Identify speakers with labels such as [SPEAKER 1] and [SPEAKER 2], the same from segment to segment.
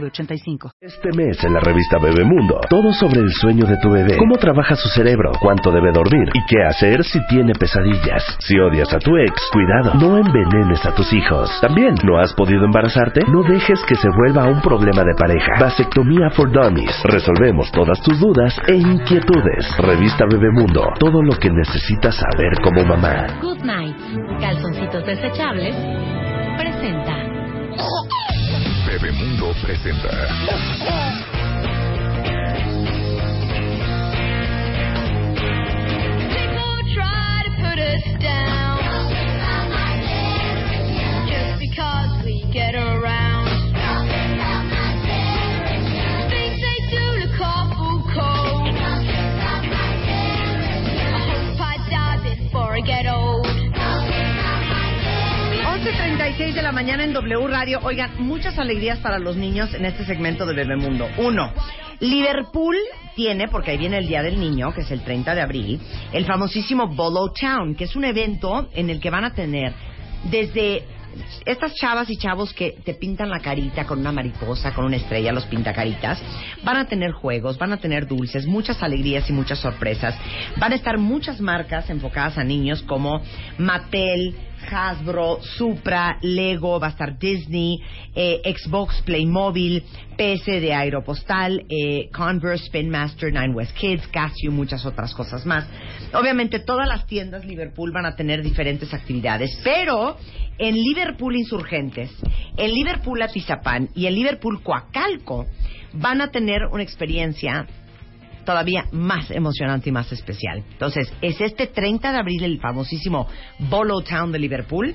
[SPEAKER 1] 906985.
[SPEAKER 2] Este mes en la revista Bebemundo, todo sobre el sueño de tu bebé, cómo trabaja su cerebro, cuánto debe dormir y qué hacer si tiene pesadillas. Si odias a tu ex, cuidado, no envenenes a tus hijos. También, ¿no has podido embarazarte? No dejes que se vuelva un problema de pareja. Vasectomía for Dummies. Resolvemos todas tus dudas e inquietudes. Revista Bebemundo, todo lo que necesitas saber como mamá.
[SPEAKER 3] Good Night, calzoncitos desechables, presenta.
[SPEAKER 4] Bebemundo presenta.
[SPEAKER 5] Just because we get around.
[SPEAKER 6] 11.36 de la mañana en W Radio. Oigan, muchas alegrías para los niños en este segmento de Bebemundo. Uno, Liverpool tiene, porque ahí viene el Día del Niño, que es el 30 de abril, el famosísimo Bolo Town, que es un evento en el que van a tener desde estas chavas y chavos que te pintan la carita con una mariposa, con una estrella, los pintacaritas, van a tener juegos, van a tener dulces, muchas alegrías y muchas sorpresas. Van a estar muchas marcas enfocadas a niños como Mattel, Hasbro, Supra, Lego, va a estar Disney, eh, Xbox, Playmobil, PS de Aeropostal, eh, Converse, Spin Master, Nine West Kids, Casio muchas otras cosas más. Obviamente todas las tiendas Liverpool van a tener diferentes actividades, pero en Liverpool Insurgentes, en Liverpool Atizapán y en Liverpool Coacalco van a tener una experiencia todavía más emocionante y más especial. Entonces, es este 30 de abril el famosísimo Bolo Town de Liverpool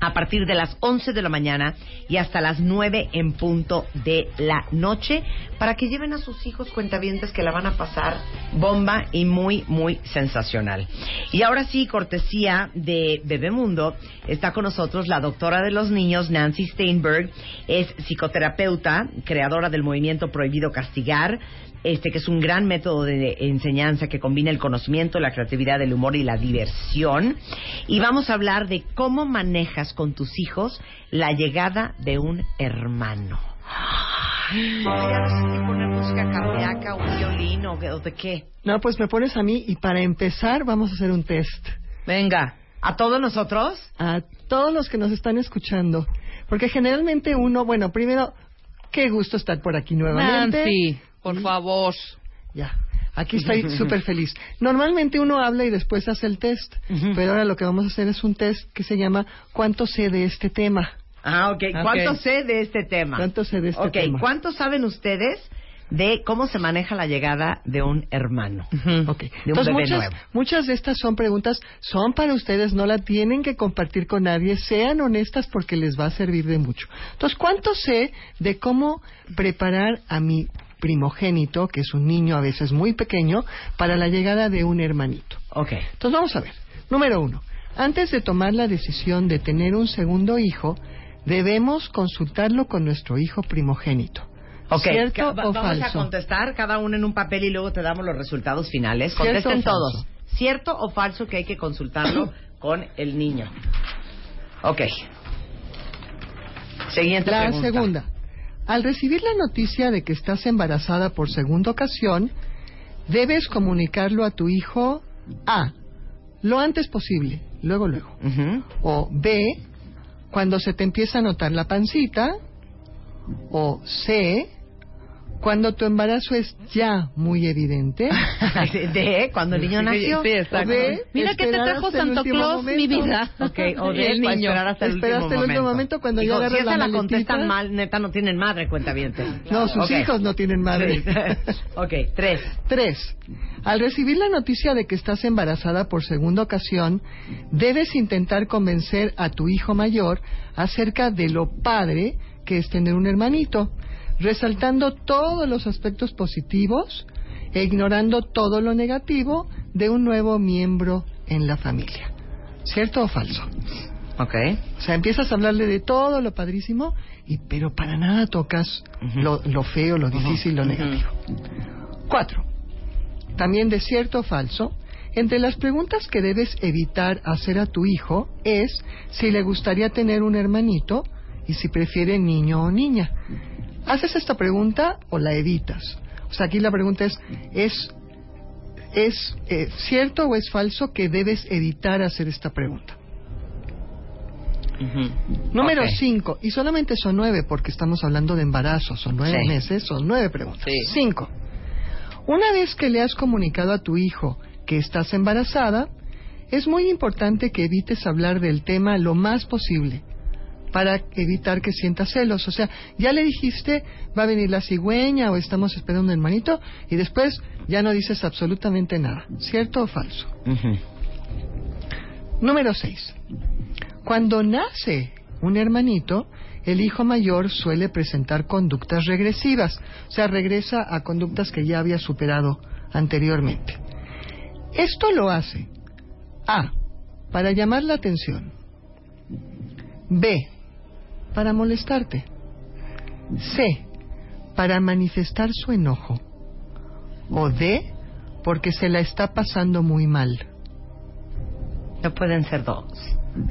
[SPEAKER 6] a partir de las 11 de la mañana y hasta las 9 en punto de la noche para que lleven a sus hijos cuentavientes que la van a pasar bomba y muy, muy sensacional. Y ahora sí, cortesía de Bebemundo, está con nosotros la doctora de los niños, Nancy Steinberg, es psicoterapeuta, creadora del movimiento Prohibido Castigar, este que es un gran método de enseñanza que combina el conocimiento, la creatividad, el humor y la diversión. Y vamos a hablar de cómo manejas con tus hijos la llegada de un hermano. Podría poner música cardíaca, un violín o o de qué.
[SPEAKER 7] No, pues me pones a mí y para empezar vamos a hacer un test.
[SPEAKER 6] Venga, ¿a todos nosotros?
[SPEAKER 7] A todos los que nos están escuchando. Porque generalmente uno, bueno, primero, qué gusto estar por aquí nuevamente.
[SPEAKER 8] Nancy, por favor.
[SPEAKER 7] Ya, aquí estoy súper feliz. Normalmente uno habla y después hace el test, pero ahora lo que vamos a hacer es un test que se llama ¿Cuánto sé de este tema?
[SPEAKER 6] Ah, ok. ¿Cuánto sé de este tema?
[SPEAKER 7] ¿Cuánto sé de este
[SPEAKER 6] Ok,
[SPEAKER 7] tema?
[SPEAKER 6] ¿cuánto saben ustedes de cómo se maneja la llegada de un hermano?
[SPEAKER 7] Ok.
[SPEAKER 6] De un
[SPEAKER 7] Entonces,
[SPEAKER 6] bebé
[SPEAKER 7] muchas,
[SPEAKER 6] nuevo.
[SPEAKER 7] muchas de estas son preguntas, son para ustedes, no la tienen que compartir con nadie, sean honestas porque les va a servir de mucho. Entonces, ¿cuánto sé de cómo preparar a mi primogénito, que es un niño a veces muy pequeño, para la llegada de un hermanito?
[SPEAKER 6] Ok.
[SPEAKER 7] Entonces, vamos a ver. Número uno, antes de tomar la decisión de tener un segundo hijo, debemos consultarlo con nuestro hijo primogénito.
[SPEAKER 6] Ok,
[SPEAKER 7] ¿Cierto
[SPEAKER 6] ca- va-
[SPEAKER 7] o
[SPEAKER 6] vamos a contestar cada uno en un papel y luego te damos los resultados finales.
[SPEAKER 7] ¿Cierto
[SPEAKER 6] Contesten todos. ¿Cierto o falso que hay que consultarlo con el niño? Ok. Siguiente
[SPEAKER 7] La
[SPEAKER 6] pregunta.
[SPEAKER 7] segunda. Al recibir la noticia de que estás embarazada por segunda ocasión, debes comunicarlo a tu hijo A. Lo antes posible, luego, luego. O B. Cuando se te empieza a notar la pancita. O C. Cuando tu embarazo es ya muy evidente.
[SPEAKER 6] De cuando el niño nació.
[SPEAKER 8] Sí, exacto.
[SPEAKER 7] O D.
[SPEAKER 8] Mira que te trajo Santo Claus, mi vida.
[SPEAKER 6] Ok, o de
[SPEAKER 8] el niño.
[SPEAKER 6] esperar hasta el
[SPEAKER 7] Espera
[SPEAKER 6] último
[SPEAKER 7] el último momento cuando ya agarras
[SPEAKER 6] si esa
[SPEAKER 7] la
[SPEAKER 6] la contestan mal, neta no tienen madre, cuenta bien.
[SPEAKER 7] No, sus hijos no tienen madre.
[SPEAKER 6] ok, tres.
[SPEAKER 7] Tres. Al recibir la noticia de que estás embarazada por segunda ocasión, debes intentar convencer a tu hijo mayor acerca de lo padre que es tener un hermanito. Resaltando todos los aspectos positivos e ignorando todo lo negativo de un nuevo miembro en la familia. ¿Cierto o falso?
[SPEAKER 6] Ok.
[SPEAKER 7] O sea, empiezas a hablarle de todo lo padrísimo, y pero para nada tocas lo, lo feo, lo difícil, lo negativo. Cuatro. También de cierto o falso, entre las preguntas que debes evitar hacer a tu hijo es si le gustaría tener un hermanito y si prefiere niño o niña. ¿Haces esta pregunta o la evitas? O sea, aquí la pregunta es, ¿es, es eh, cierto o es falso que debes evitar hacer esta pregunta? Número
[SPEAKER 6] Ok.
[SPEAKER 7] 5, y solamente son nueve porque estamos hablando de embarazo, son nueve
[SPEAKER 6] Sí.
[SPEAKER 7] meses, son nueve preguntas.
[SPEAKER 6] Sí.
[SPEAKER 7] 5. Una vez que le has comunicado a tu hijo que estás embarazada, es muy importante que evites hablar del tema lo más posible para evitar que sienta celos. O sea, ya le dijiste, va a venir la cigüeña o estamos esperando un hermanito y después ya no dices absolutamente nada. ¿Cierto o falso? Número 6. Cuando nace un hermanito, el hijo mayor suele presentar conductas regresivas, o sea, regresa a conductas que ya había superado anteriormente. Esto lo hace A. Para llamar la atención. B. Para molestarte. C. Para manifestar su enojo. O D. Porque se la está pasando muy mal.
[SPEAKER 6] No pueden ser dos.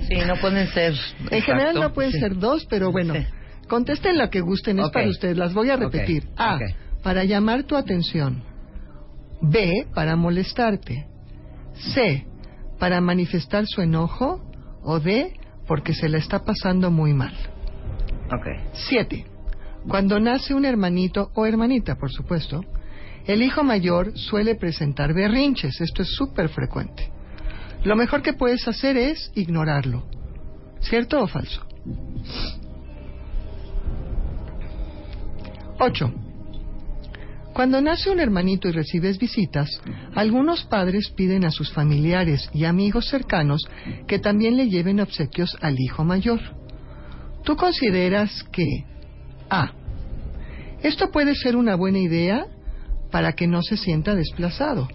[SPEAKER 6] Sí, no pueden ser.
[SPEAKER 7] En general no pueden
[SPEAKER 6] Sí.
[SPEAKER 7] ser dos, pero bueno,
[SPEAKER 6] Sí.
[SPEAKER 7] contesten lo que gusten, es para ustedes. Las voy a repetir. A, para llamar tu atención. B, para molestarte. C, para manifestar su enojo. O D, porque se la está pasando muy mal. 7. Cuando nace un hermanito o hermanita, por supuesto, el hijo mayor suele presentar berrinches. Esto es súper frecuente. Lo mejor que puedes hacer es ignorarlo. ¿Cierto o falso? 8. Cuando nace un hermanito y recibes visitas, algunos padres piden a sus familiares y amigos cercanos que también le lleven obsequios al hijo mayor. ¿Tú consideras que A. Esto puede ser una buena idea para que no se sienta desplazado?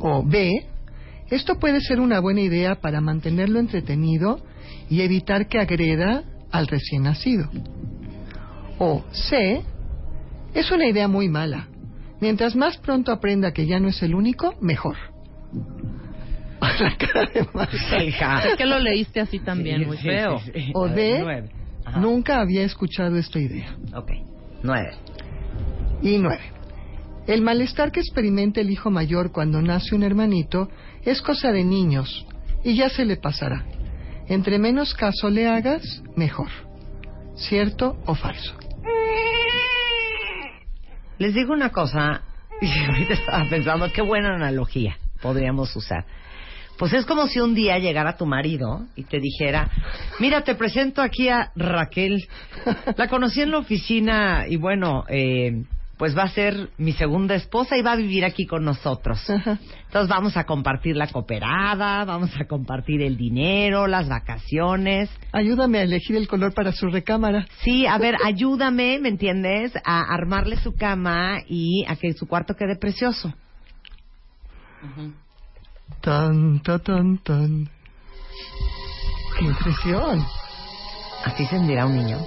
[SPEAKER 7] O B. Esto puede ser una buena idea para mantenerlo entretenido y evitar que agreda al recién nacido. O C. Es una idea muy mala. Mientras más pronto aprenda que ya no es el único, mejor. La cara de Marta.
[SPEAKER 6] Hija.
[SPEAKER 8] Es que lo leíste así también,
[SPEAKER 6] Sí,
[SPEAKER 8] muy
[SPEAKER 6] sí,
[SPEAKER 8] feo.
[SPEAKER 6] sí, sí.
[SPEAKER 7] O
[SPEAKER 6] A ver,
[SPEAKER 7] D.
[SPEAKER 6] Nueve. Ajá.
[SPEAKER 7] Nunca había escuchado esta idea.
[SPEAKER 6] Ok. Nueve.
[SPEAKER 7] Y nueve. El malestar que experimenta el hijo mayor cuando nace un hermanito es cosa de niños y ya se le pasará. Entre menos caso le hagas, mejor. ¿Cierto o falso?
[SPEAKER 6] Les digo una cosa, y ahorita estaba pensando, qué buena analogía podríamos usar. Pues es como si un día llegara tu marido y te dijera, mira, te presento aquí a Raquel. La conocí en la oficina y bueno, eh, pues va a ser mi segunda esposa y va a vivir aquí con nosotros.
[SPEAKER 7] Ajá.
[SPEAKER 6] Entonces vamos a compartir la cooperada, vamos a compartir el dinero, las vacaciones.
[SPEAKER 7] Ayúdame a elegir el color para su recámara.
[SPEAKER 6] Sí, a ver, ayúdame, ¿me entiendes? A armarle su cama y a que su cuarto quede precioso.
[SPEAKER 7] Tan, tan, tan, tan. ¡Qué impresión!
[SPEAKER 6] Así se sentirá un niño.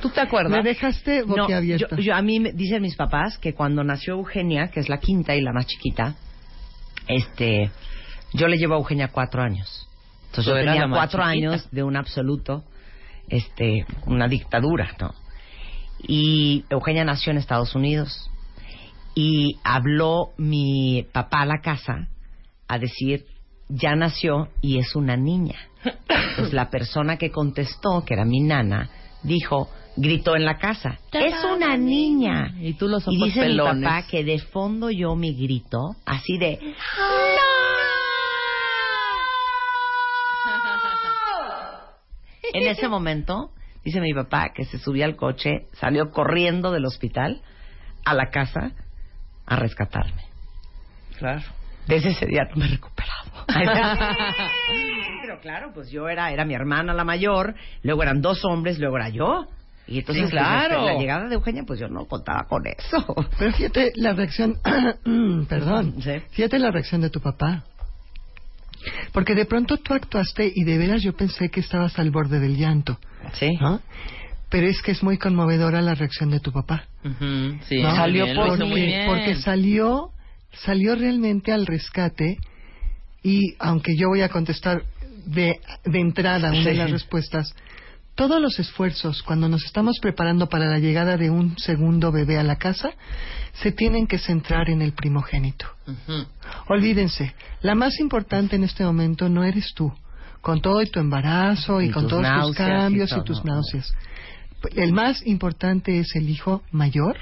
[SPEAKER 8] ¿Tú te acuerdas?
[SPEAKER 7] Me dejaste
[SPEAKER 6] No,
[SPEAKER 7] boquiabierta.
[SPEAKER 6] yo, yo- a mí me dicen mis papás que cuando nació Eugenia, que es la quinta y la más chiquita, este, yo le llevo a Eugenia cuatro años. Entonces yo tenía cuatro
[SPEAKER 8] chiquita.
[SPEAKER 6] años de un absoluto, este, una dictadura, ¿no? Y Eugenia nació en Estados Unidos y habló mi papá a la casa a decir ya nació y es una niña. Pues la persona que contestó, que era mi nana, dijo, gritó en la casa, es una niña.
[SPEAKER 8] Y tú los ojos
[SPEAKER 6] Y dice
[SPEAKER 8] pelones.
[SPEAKER 6] mi papá que de fondo yo mi grito, así de, En ese momento, dice mi papá que se subía al coche, salió corriendo del hospital a la casa a rescatarme.
[SPEAKER 8] Claro.
[SPEAKER 6] Desde ese día no me he recuperado. Pero claro, pues yo era, era mi hermana la mayor, luego eran dos hombres, luego era yo. Y entonces,
[SPEAKER 8] Sí, claro.
[SPEAKER 6] pues, la llegada de Eugenia, pues yo no contaba con eso.
[SPEAKER 7] Pero fíjate la reacción, perdón,
[SPEAKER 6] Sí.
[SPEAKER 7] fíjate la reacción de tu papá. Porque de pronto tú actuaste y de veras yo pensé que estabas al borde del llanto,
[SPEAKER 6] Sí.
[SPEAKER 7] ¿no? Pero es que es muy conmovedora la reacción de tu papá.
[SPEAKER 8] Sí,
[SPEAKER 7] ¿no?
[SPEAKER 8] salió
[SPEAKER 6] bien,
[SPEAKER 8] por
[SPEAKER 6] lo hizo
[SPEAKER 7] porque,
[SPEAKER 8] muy bien.
[SPEAKER 7] porque salió, salió realmente al rescate y aunque yo voy a contestar de, de entrada una de las respuestas, todos los esfuerzos cuando nos estamos preparando para la llegada de un segundo bebé a la casa se tienen que centrar en el primogénito.
[SPEAKER 8] Ujú.
[SPEAKER 7] Olvídense, la más importante en este momento no eres tú, con todo y tu embarazo y,
[SPEAKER 6] Y
[SPEAKER 7] con todos tus
[SPEAKER 6] y
[SPEAKER 7] cambios y, tus náuseas. El más importante es el hijo mayor,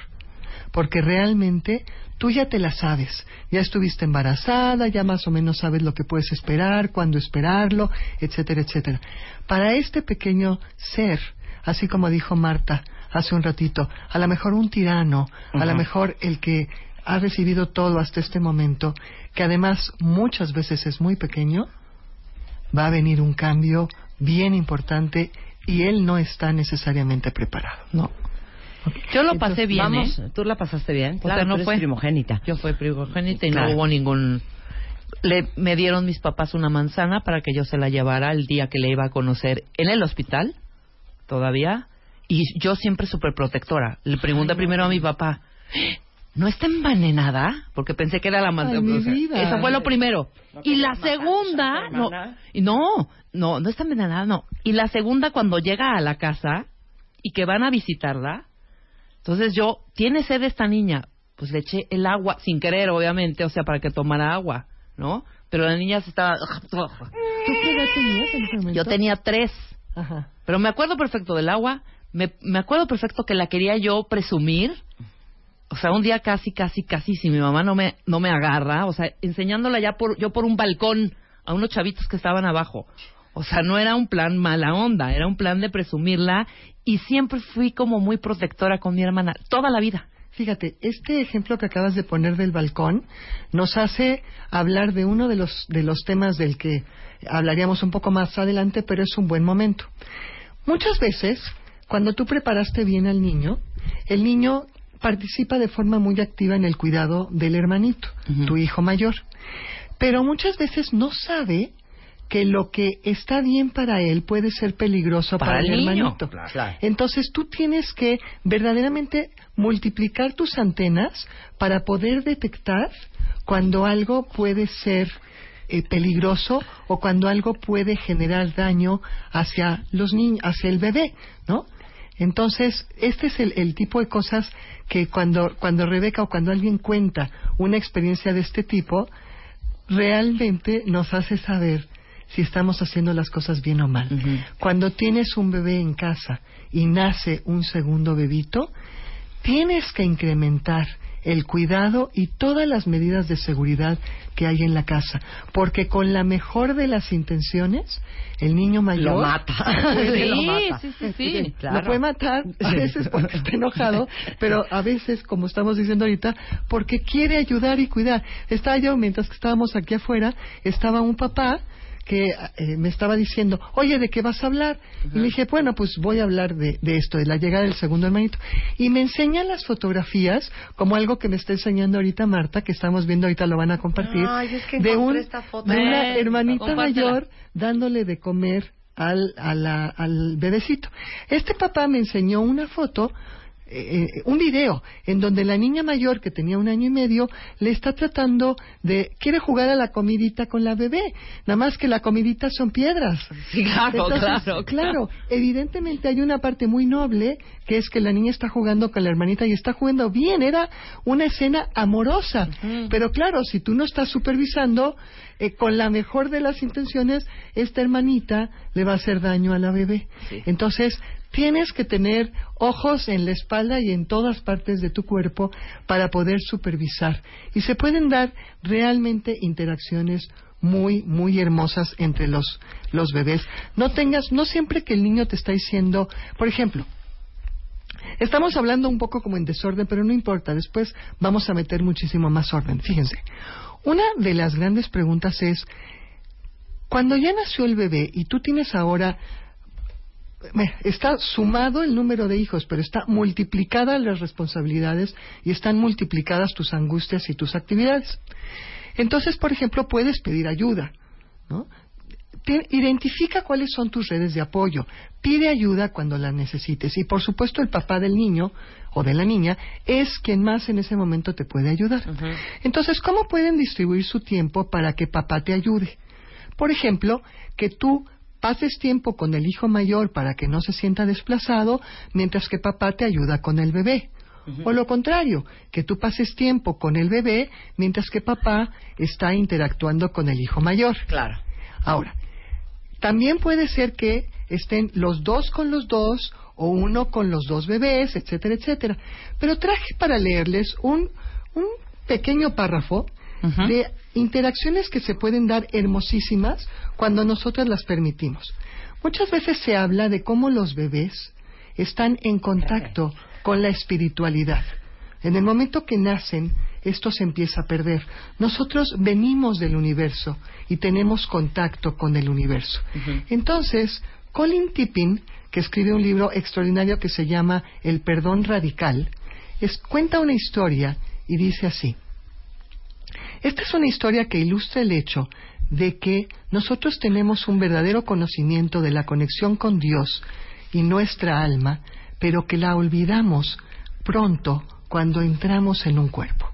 [SPEAKER 7] porque realmente tú ya te la sabes, ya estuviste embarazada, ya más o menos sabes lo que puedes esperar, cuándo esperarlo, etcétera, etcétera. Para este pequeño ser, así como dijo Marta hace un ratito, a lo mejor un tirano, a lo mejor el que ha recibido todo hasta este momento, que además muchas veces es muy pequeño, va a venir un cambio bien importante y él no está necesariamente preparado.
[SPEAKER 8] No. Yo lo pasé bien,
[SPEAKER 6] Vamos,
[SPEAKER 8] ¿eh?
[SPEAKER 6] ¿tú la pasaste bien?
[SPEAKER 8] O
[SPEAKER 6] Claro,
[SPEAKER 8] sea, no
[SPEAKER 6] tú eres
[SPEAKER 8] fue-
[SPEAKER 6] primogénita.
[SPEAKER 8] Yo fui primogénita y
[SPEAKER 6] Claro.
[SPEAKER 8] no hubo ningún... Le, me dieron mis papás una manzana para que yo se la llevara el día que le iba a conocer en el hospital, todavía. Y yo siempre súper protectora. Le pregunté primero a mi papá, ¿no está envenenada? Porque pensé que era la
[SPEAKER 7] mi vida.
[SPEAKER 8] Eso fue lo primero. y la segunda, no, no, no, no está envenenada, no. Y la segunda cuando llega a la casa y que van a visitarla, entonces yo, ¿tiene sed esta niña? Pues le eché el agua, sin querer, obviamente, o sea, para que tomara agua, ¿no? Pero la niña se estaba...
[SPEAKER 7] ¿Tú qué edad tenías en ese momento?
[SPEAKER 8] Yo tenía tres,
[SPEAKER 7] Ajá.
[SPEAKER 8] pero me acuerdo perfecto del agua, me, me acuerdo perfecto que la quería yo presumir, o sea, un día casi, casi, casi, si mi mamá no me, no me agarra, o sea, enseñándola ya por, yo por un balcón a unos chavitos que estaban abajo. O sea, no era un plan mala onda, era un plan de presumirla y siempre fui como muy protectora con mi hermana, toda la vida.
[SPEAKER 7] Fíjate, este ejemplo que acabas de poner del balcón nos hace hablar de uno de los, de los temas del que hablaríamos un poco más adelante, pero es un buen momento. Muchas veces, cuando tú preparaste bien al niño, el niño participa de forma muy activa en el cuidado del hermanito, tu hijo mayor. Pero muchas veces no sabe que lo que está bien para él puede ser peligroso para,
[SPEAKER 8] Para
[SPEAKER 7] el,
[SPEAKER 8] niño.
[SPEAKER 7] hermanito.
[SPEAKER 6] Claro.
[SPEAKER 7] Entonces tú tienes que verdaderamente multiplicar tus antenas para poder detectar cuando algo puede ser eh, peligroso o cuando algo puede generar daño hacia los niños, hacia el bebé, ¿no? Entonces, este es el, el tipo de cosas que cuando, cuando Rebeca o cuando alguien cuenta una experiencia de este tipo, realmente nos hace saber si estamos haciendo las cosas bien o mal. Cuando tienes un bebé en casa y nace un segundo bebito, tienes que incrementar el cuidado y todas las medidas de seguridad que hay en la casa, porque con la mejor de las intenciones, el niño mayor
[SPEAKER 6] Lo mata. Lo
[SPEAKER 8] Sí,
[SPEAKER 6] mata.
[SPEAKER 8] sí, sí, sí.
[SPEAKER 6] Claro.
[SPEAKER 7] lo puede matar a veces porque está enojado, pero a veces, como estamos diciendo ahorita, porque quiere ayudar y cuidar. Estaba yo, mientras que estábamos aquí afuera, estaba un papá que eh, me estaba diciendo, oye, ¿de qué vas a hablar? Y le dije, bueno, pues voy a hablar de, de esto, de la llegada del segundo hermanito. Y me enseña las fotografías, como algo que me está enseñando ahorita Marta, que estamos viendo ahorita, lo van a compartir,
[SPEAKER 6] Ay, es que
[SPEAKER 7] de, un,
[SPEAKER 6] encontré esta foto.
[SPEAKER 7] de una hermanita
[SPEAKER 8] compártela.
[SPEAKER 7] mayor dándole de comer al, a la- al bebecito. Este papá me enseñó una foto, eh, eh, un video, en donde la niña mayor, que tenía un año y medio, le está tratando de, quiere jugar a la comidita con la bebé, nada más que la comidita son piedras.
[SPEAKER 8] Sí, claro,
[SPEAKER 7] Entonces,
[SPEAKER 8] claro,
[SPEAKER 7] claro. Evidentemente hay una parte muy noble que es que la niña está jugando con la hermanita y está jugando bien. Era una escena amorosa. Pero claro, si tú no estás supervisando, eh, con la mejor de las intenciones, esta hermanita le va a hacer daño a la bebé. Entonces, tienes que tener ojos en la espalda y en todas partes de tu cuerpo para poder supervisar. Y se pueden dar realmente interacciones muy, muy hermosas entre los, los bebés. No tengas, no siempre que el niño te está diciendo, por ejemplo, Estamos hablando un poco como en desorden, pero no importa, después vamos a meter muchísimo más orden. Fíjense, una de las grandes preguntas es, cuando ya nació el bebé y tú tienes ahora, está sumado el número de hijos, pero está multiplicada las responsabilidades y están multiplicadas tus angustias y tus actividades. Entonces, por ejemplo, puedes pedir ayuda, ¿no? Te- identifica cuáles son tus redes de apoyo. Pide ayuda cuando la necesites. Y por supuesto el papá del niño o de la niña es quien más en ese momento te puede ayudar. Entonces, ¿cómo pueden distribuir su tiempo para que papá te ayude? Por ejemplo, que tú pases tiempo con el hijo mayor para que no se sienta desplazado, mientras que papá te ayuda con el bebé. O lo contrario, que tú pases tiempo con el bebé mientras que papá está interactuando con el hijo mayor.
[SPEAKER 6] Claro.
[SPEAKER 7] Ahora, también puede ser que estén los dos con los dos o uno con los dos bebés, etcétera, etcétera. Pero traje para leerles un, un pequeño párrafo de interacciones que se pueden dar hermosísimas cuando nosotros las permitimos. Muchas veces se habla de cómo los bebés están en contacto con la espiritualidad. En el momento que nacen, esto se empieza a perder. Nosotros venimos del universo y tenemos contacto con el universo. Entonces, Colin Tipping, que escribe un libro extraordinario que se llama El perdón radical, es- cuenta una historia y dice así. Esta es una historia que ilustra el hecho de que nosotros tenemos un verdadero conocimiento de la conexión con Dios y nuestra alma, pero que la olvidamos pronto cuando entramos en un cuerpo.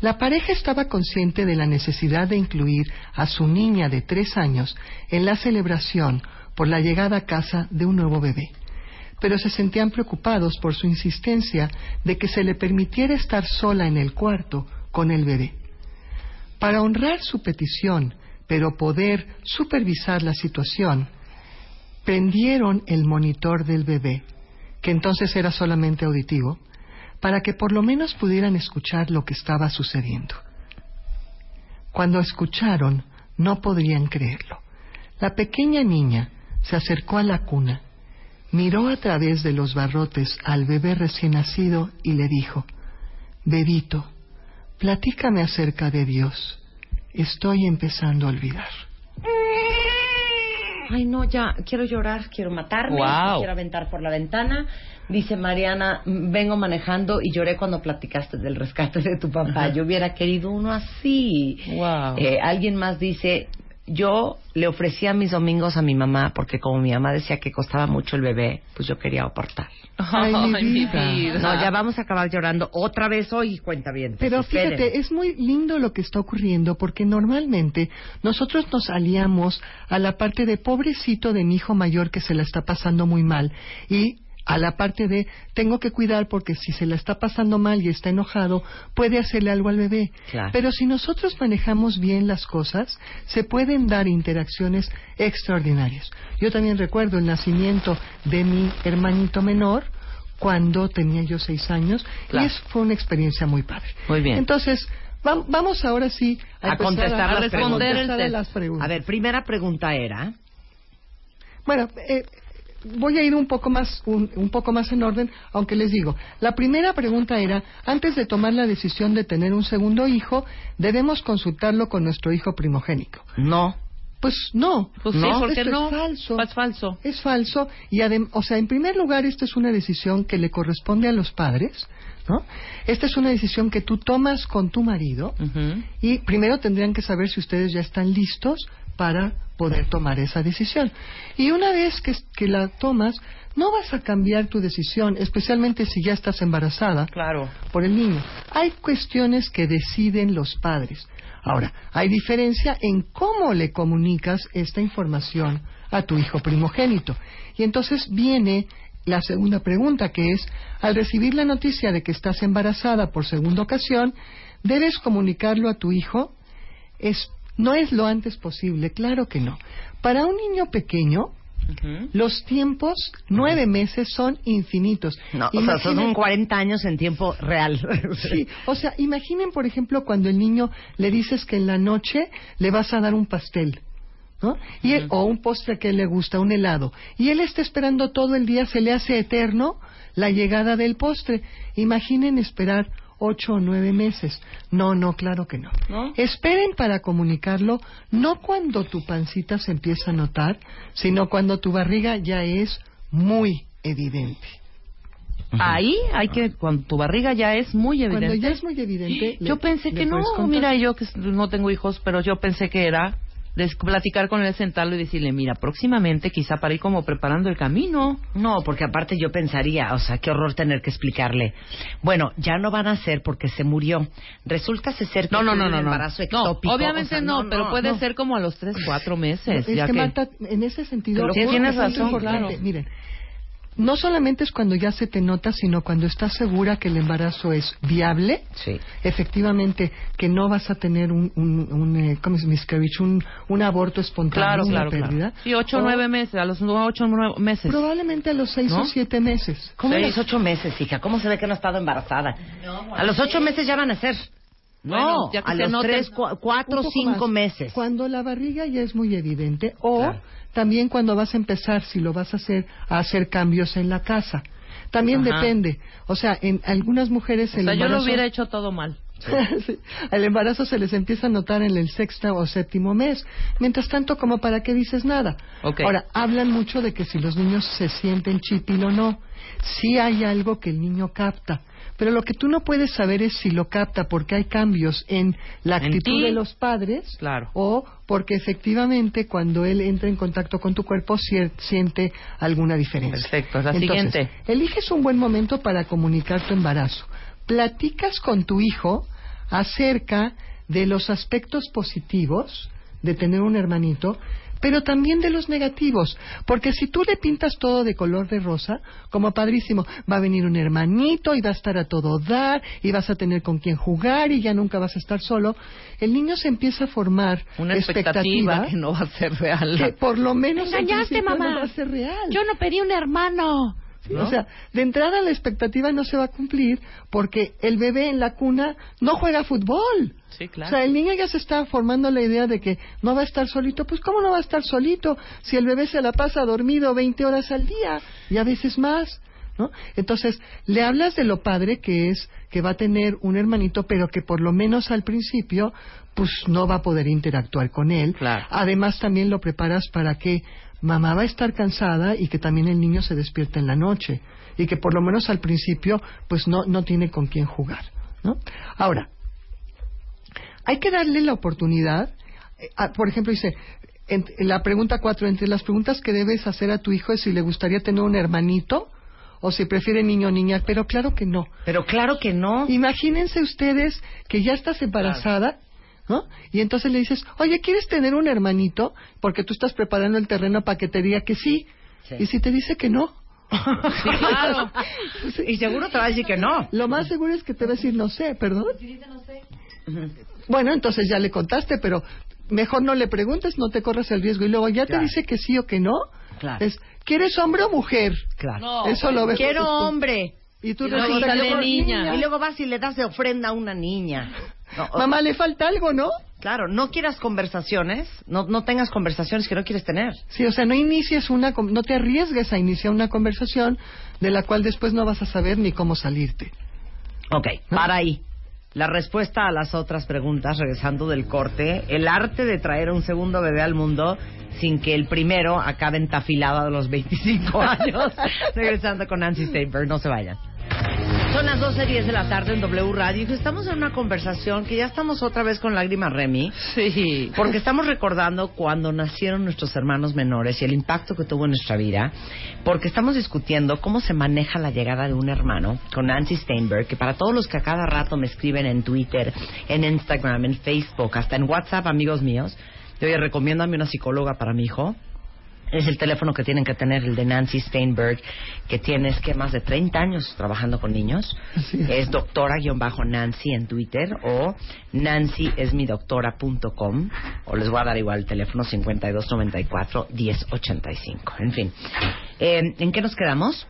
[SPEAKER 7] La pareja estaba consciente de la necesidad de incluir a su niña de tres años en la celebración por la llegada a casa de un nuevo bebé, pero se sentían preocupados por su insistencia de que se le permitiera estar sola en el cuarto con el bebé. Para honrar su petición, pero poder supervisar la situación, prendieron el monitor del bebé, que entonces era solamente auditivo, para que por lo menos pudieran escuchar lo que estaba sucediendo. Cuando escucharon, no podrían creerlo. La pequeña niña se acercó a la cuna, miró a través de los barrotes al bebé recién nacido y le dijo, Bebito, platícame acerca de Dios. Estoy empezando a olvidar.
[SPEAKER 6] Ay, no, ya, quiero llorar, quiero matarme, quiero aventar por la ventana. Dice Mariana, "Mm, vengo manejando y lloré cuando platicaste del rescate de tu papá. Yo hubiera querido uno así.
[SPEAKER 8] Wow.
[SPEAKER 6] Eh, alguien más dice, yo le ofrecía mis domingos a mi mamá porque como mi mamá decía que costaba mucho el bebé, pues yo quería aportar.
[SPEAKER 7] Ay, mi vida.
[SPEAKER 6] No, ya vamos a acabar llorando otra vez hoy, cuenta bien.
[SPEAKER 7] Pero fíjate, es muy lindo lo que está ocurriendo porque normalmente nosotros nos aliamos a la parte de pobrecito de mi hijo mayor que se la está pasando muy mal y a la parte de tengo que cuidar porque si se la está pasando mal y está enojado puede hacerle algo al bebé.
[SPEAKER 6] Claro.
[SPEAKER 7] Pero si nosotros manejamos bien las cosas, se pueden dar interacciones extraordinarias. Yo también recuerdo el nacimiento de mi hermanito menor cuando tenía yo seis años
[SPEAKER 6] Claro.
[SPEAKER 7] y es, fue una experiencia muy padre.
[SPEAKER 6] Muy bien.
[SPEAKER 7] Entonces, va- vamos ahora sí a,
[SPEAKER 6] contestar
[SPEAKER 7] a,
[SPEAKER 6] las
[SPEAKER 7] a
[SPEAKER 6] preguntas.
[SPEAKER 7] a las preguntas.
[SPEAKER 6] A ver, primera pregunta era...
[SPEAKER 7] Bueno, eh, voy a ir un poco más un, un poco más en orden, aunque les digo, la primera pregunta era, antes de tomar la decisión de tener un segundo hijo, debemos consultarlo con nuestro hijo primogénico.
[SPEAKER 6] No.
[SPEAKER 7] Pues no,
[SPEAKER 8] Pues
[SPEAKER 7] no,
[SPEAKER 8] ¿por qué
[SPEAKER 7] esto
[SPEAKER 8] no?
[SPEAKER 7] es falso.
[SPEAKER 8] Es falso.
[SPEAKER 7] Es falso y adem- o sea, en primer lugar, esta es una decisión que le corresponde a los padres, ¿no? Esta es una decisión que tú tomas con tu marido y primero tendrían que saber si ustedes ya están listos para poder tomar esa decisión. Y una vez que, que la tomas, no vas a cambiar tu decisión, especialmente si ya estás embarazada
[SPEAKER 6] Claro.
[SPEAKER 7] por el niño. Hay cuestiones que deciden los padres. Ahora, hay diferencia en cómo le comunicas esta información a tu hijo primogénito. Y entonces viene la segunda pregunta, que es, al recibir la noticia de que estás embarazada por segunda ocasión, ¿debes comunicarlo a tu hijo? Es, no es lo antes posible, claro que no. Para un niño pequeño, los tiempos, nueve meses, son infinitos.
[SPEAKER 6] No, o sea, son
[SPEAKER 7] Imaginen-
[SPEAKER 6] 40 años en tiempo real.
[SPEAKER 7] Sí, o sea, imaginen, por ejemplo, cuando el niño le dices que en la noche le vas a dar un pastel. ¿no? Y él- o un postre que le gusta, un helado. Y él está esperando todo el día, se le hace eterno la llegada del postre. Imaginen esperar ocho o nueve meses. No, no, claro que no.
[SPEAKER 8] ¿No?
[SPEAKER 7] Esperen para comunicarlo, no cuando tu pancita se empieza a notar, sino cuando tu barriga ya es muy evidente.
[SPEAKER 8] Ahí hay que, cuando tu barriga ya es muy evidente.
[SPEAKER 7] Cuando ya es muy evidente.
[SPEAKER 8] Yo pensé que no, mira, yo que no tengo hijos, pero yo pensé que era des- platicar con él, sentarlo y decirle, mira, próximamente quizá para ir como preparando el camino.
[SPEAKER 6] No, porque aparte yo pensaría, o sea, qué horror tener que explicarle. Bueno, ya no van a ser porque se murió. Resulta ser que
[SPEAKER 8] No, no, no,
[SPEAKER 6] un
[SPEAKER 8] no, no.
[SPEAKER 6] embarazo
[SPEAKER 8] No,
[SPEAKER 6] ectópico.
[SPEAKER 8] obviamente
[SPEAKER 6] o sea,
[SPEAKER 8] no, pero puede
[SPEAKER 6] no.
[SPEAKER 8] ser como a los tres, cuatro meses.
[SPEAKER 7] Es
[SPEAKER 8] ya
[SPEAKER 7] que,
[SPEAKER 8] que-
[SPEAKER 7] Marta, en ese sentido,
[SPEAKER 8] tienes razón, claro.
[SPEAKER 7] Miren, no solamente es cuando ya se te nota, sino cuando estás segura que el embarazo es viable,
[SPEAKER 6] Sí.
[SPEAKER 7] efectivamente que no vas a tener un, un, un, eh, ¿cómo es miscarriage? Un, un aborto espontáneo,
[SPEAKER 8] Claro,
[SPEAKER 7] una
[SPEAKER 8] claro,
[SPEAKER 7] pérdida.
[SPEAKER 8] claro. Sí, ocho o
[SPEAKER 7] O
[SPEAKER 8] nueve meses, a los ocho o nueve meses.
[SPEAKER 7] Probablemente a los seis
[SPEAKER 8] ¿No?
[SPEAKER 7] o siete meses.
[SPEAKER 6] ¿Cómo a
[SPEAKER 8] Seis.
[SPEAKER 6] los ocho meses, hija? ¿Cómo se ve que no ha estado embarazada? a los ocho meses ya van a ser.
[SPEAKER 8] Bueno,
[SPEAKER 6] no,
[SPEAKER 8] ya que
[SPEAKER 6] a
[SPEAKER 8] se
[SPEAKER 6] los
[SPEAKER 8] noten-
[SPEAKER 6] tres, cua- cuatro, cinco
[SPEAKER 7] más.
[SPEAKER 6] meses.
[SPEAKER 7] Cuando la barriga ya es muy evidente o
[SPEAKER 6] Claro.
[SPEAKER 7] También cuando vas a empezar, si lo vas a hacer, a hacer cambios en la casa. También
[SPEAKER 8] Ajá.
[SPEAKER 7] depende. O sea, en algunas mujeres
[SPEAKER 8] o
[SPEAKER 7] el
[SPEAKER 8] sea, yo lo
[SPEAKER 7] embarazo-
[SPEAKER 8] hubiera hecho todo mal.
[SPEAKER 7] Sí. El embarazo se les empieza a notar en el sexto o séptimo mes. Mientras tanto, como para qué dices nada. Ahora, hablan mucho de que si los niños se sienten chipil o no. Sí hay algo que el niño capta. Pero lo que tú no puedes saber es si lo capta porque hay cambios en la actitud
[SPEAKER 8] ti.
[SPEAKER 7] de los padres
[SPEAKER 8] Claro.
[SPEAKER 7] o porque efectivamente cuando él entra en contacto con tu cuerpo siente alguna diferencia.
[SPEAKER 8] Perfecto, la
[SPEAKER 7] Entonces,
[SPEAKER 8] siguiente.
[SPEAKER 7] Eliges un buen momento para comunicar tu embarazo. Platicas con tu hijo acerca de los aspectos positivos de tener un hermanito, pero también de los negativos. Porque si tú le pintas todo de color de rosa, como padrísimo, va a venir un hermanito y va a estar a todo dar y vas a tener con quien jugar y ya nunca vas a estar solo, el niño se empieza a formar
[SPEAKER 8] Una expectativa que no va a ser real.
[SPEAKER 7] que por lo menos
[SPEAKER 8] engañaste, mamá.
[SPEAKER 7] no va a ser real.
[SPEAKER 8] Yo no pedí un hermano.
[SPEAKER 7] Sí,
[SPEAKER 8] ¿no?
[SPEAKER 7] O sea, de entrada la expectativa no se va a cumplir porque el bebé en la cuna no juega fútbol.
[SPEAKER 8] Sí, claro.
[SPEAKER 7] O sea, el niño ya se está formando la idea de que no va a estar solito. Pues, ¿cómo no va a estar solito si el bebé se la pasa dormido 20 horas al día y a veces más? ¿No? Entonces, le hablas de lo padre que es que va a tener un hermanito, pero que por lo menos al principio, pues no va a poder interactuar con él.
[SPEAKER 8] Claro.
[SPEAKER 7] Además, también lo preparas para que mamá va a estar cansada y que también el niño se despierta en la noche y que por lo menos al principio, pues no, no tiene con quién jugar. ¿no? Ahora, hay que darle la oportunidad. eh, a- por ejemplo, dice, en, en la pregunta cuatro, entre las preguntas que debes hacer a tu hijo es si le gustaría tener un hermanito o si prefiere niño o niña, pero claro que no.
[SPEAKER 6] Pero claro que no.
[SPEAKER 7] Imagínense ustedes que ya estás embarazada, ¿no? Y entonces le dices, oye, ¿quieres tener un hermanito? Porque tú estás preparando el terreno para que te diga que sí.
[SPEAKER 6] Sí.
[SPEAKER 7] Y si te dice que no,
[SPEAKER 8] Sí, claro.
[SPEAKER 6] Y seguro te va a decir que no.
[SPEAKER 7] lo más seguro es que te va a decir no sé, perdón. Bueno, entonces ya le contaste, pero mejor no le preguntes, no te corras el riesgo. Y luego ya
[SPEAKER 6] Claro.
[SPEAKER 7] te dice que sí o que no.
[SPEAKER 6] Claro.
[SPEAKER 7] Es, ¿quieres hombre o mujer?
[SPEAKER 6] Claro.
[SPEAKER 8] No,
[SPEAKER 7] Eso lo ves.
[SPEAKER 6] Quiero hombre.
[SPEAKER 7] Y tú
[SPEAKER 8] Y luego
[SPEAKER 7] resulta que
[SPEAKER 8] niña.
[SPEAKER 6] Y luego vas y le das de ofrenda a una niña. No, o-
[SPEAKER 7] Mamá, le falta algo, ¿no?
[SPEAKER 6] Claro, no quieras conversaciones, no, no tengas conversaciones que no quieres tener.
[SPEAKER 7] Sí, o sea, no inicies una, no te arriesgues a iniciar una conversación de la cual después no vas a saber ni cómo salirte.
[SPEAKER 6] Ok, para ahí. La respuesta a las otras preguntas, regresando del corte, el arte de traer un segundo bebé al mundo sin que el primero acabe entafilado a los 25 años. regresando con Nancy Steinberg, no se vayan. Son las 12.10 de la tarde en W Radio y estamos en una conversación que ya estamos otra vez con Lágrima Remy.
[SPEAKER 8] Sí.
[SPEAKER 6] Porque estamos recordando cuando nacieron nuestros hermanos menores y el impacto que tuvo en nuestra vida. Porque estamos discutiendo cómo se maneja la llegada de un hermano con Nancy Steinberg, que para todos los que a cada rato me escriben en Twitter, en Instagram, en Facebook, hasta en WhatsApp, amigos míos, yo oye, recomiéndame una psicóloga para mi hijo. Es el teléfono que tienen que tener, el de Nancy Steinberg, que tiene esquemas de 30 años trabajando con niños.
[SPEAKER 7] Es.
[SPEAKER 6] Es doctora-nancy en Twitter o nancyesmidoctora.com o les voy a dar igual el teléfono 5294-1085. En fin. Eh, ¿En qué nos quedamos?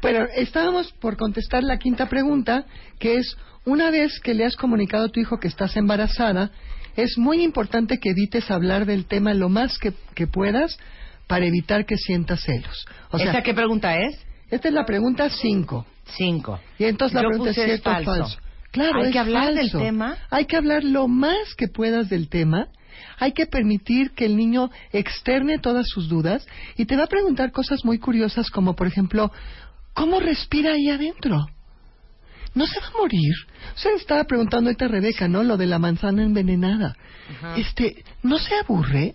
[SPEAKER 7] Pero estábamos por contestar la quinta pregunta, que es, una vez que le has comunicado a tu hijo que estás embarazada, es muy importante que evites hablar del tema lo más que, que puedas para evitar que sientas celos. O sea,
[SPEAKER 6] ¿Esa qué pregunta es?
[SPEAKER 7] esta es la pregunta 5.
[SPEAKER 6] Cinco.
[SPEAKER 7] Y entonces la
[SPEAKER 6] Yo
[SPEAKER 7] pregunta es cierto
[SPEAKER 6] falso.
[SPEAKER 7] o falso. Claro,
[SPEAKER 6] ¿Hay
[SPEAKER 7] es
[SPEAKER 6] que hablar del
[SPEAKER 7] falso.
[SPEAKER 6] tema?
[SPEAKER 7] Hay que hablar lo más que puedas del tema. Hay que permitir que el niño externe todas sus dudas y te va a preguntar cosas muy curiosas como, por ejemplo, ¿cómo respira ahí adentro? ¿No se va a morir? O sea, estaba preguntando ahorita Rebeca, ¿no? Lo de la manzana envenenada. Este, ¿no se aburre?